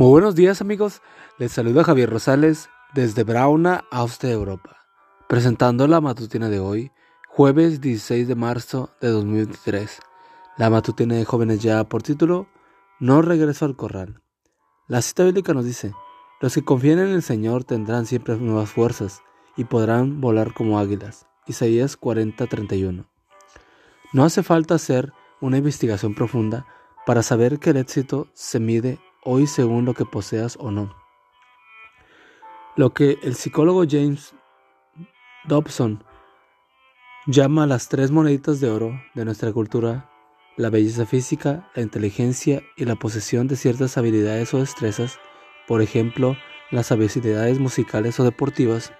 Muy buenos días amigos, les saluda Javier Rosales desde Brauna, Austria, Europa, presentando la matutina de hoy, jueves 16 de marzo de 2023. La matutina de jóvenes ya por título, No regreso al corral. La cita bíblica nos dice, los que confían en el Señor tendrán siempre nuevas fuerzas y podrán volar como águilas. Isaías 40:31. No hace falta hacer una investigación profunda para saber que el éxito se mide hoy según lo que poseas o no. Lo que el psicólogo James Dobson llama las tres moneditas de oro de nuestra cultura, la belleza física, la inteligencia y la posesión de ciertas habilidades o destrezas, por ejemplo, las habilidades musicales o deportivas.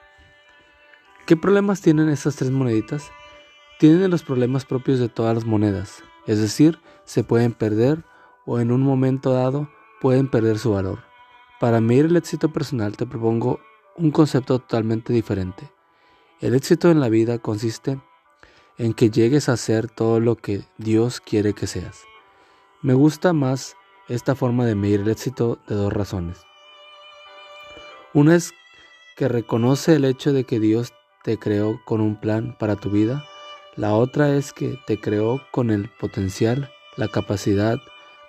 ¿Qué problemas tienen estas tres moneditas? Tienen los problemas propios de todas las monedas, es decir, se pueden perder o en un momento dado pueden perder su valor. Para medir el éxito personal te propongo un concepto totalmente diferente. El éxito en la vida consiste en que llegues a ser todo lo que Dios quiere que seas. Me gusta más esta forma de medir el éxito de dos razones. Una es que reconoce el hecho de que Dios te creó con un plan para tu vida. La otra es que te creó con el potencial, la capacidad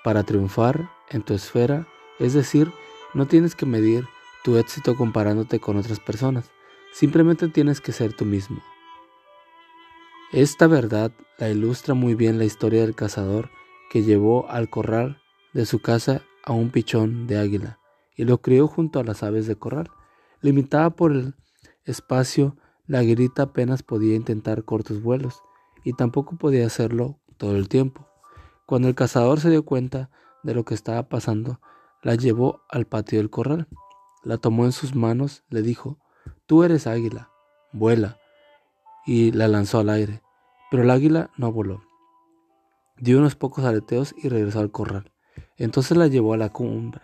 para triunfar en tu esfera, es decir, no tienes que medir tu éxito comparándote con otras personas, simplemente tienes que ser tú mismo. Esta verdad la ilustra muy bien la historia del cazador que llevó al corral de su casa a un pichón de águila y lo crió junto a las aves de corral. Limitada por el espacio, la aguilita apenas podía intentar cortos vuelos y tampoco podía hacerlo todo el tiempo. Cuando el cazador se dio cuenta de lo que estaba pasando, la llevó al patio del corral. La tomó en sus manos, le dijo, Tú eres águila, vuela, y la lanzó al aire. Pero el águila no voló. Dio unos pocos aleteos y regresó al corral. Entonces la llevó a la cumbre.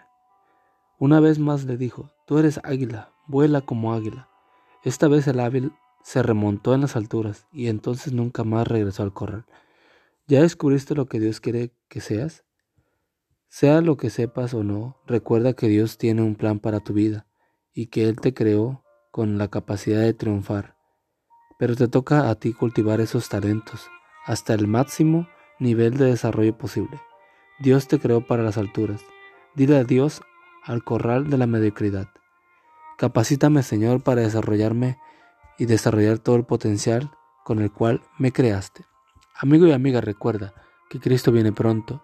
Una vez más le dijo, Tú eres águila, vuela como águila. Esta vez el hábil se remontó en las alturas y entonces nunca más regresó al corral. ¿Ya descubriste lo que Dios quiere que seas? Sea lo que sepas o no, recuerda que Dios tiene un plan para tu vida y que Él te creó con la capacidad de triunfar. Pero te toca a ti cultivar esos talentos hasta el máximo nivel de desarrollo posible. Dios te creó para las alturas. Dile adiós al corral de la mediocridad. Capacítame, Señor, para desarrollarme y desarrollar todo el potencial con el cual me creaste. Amigo y amiga, recuerda que Cristo viene pronto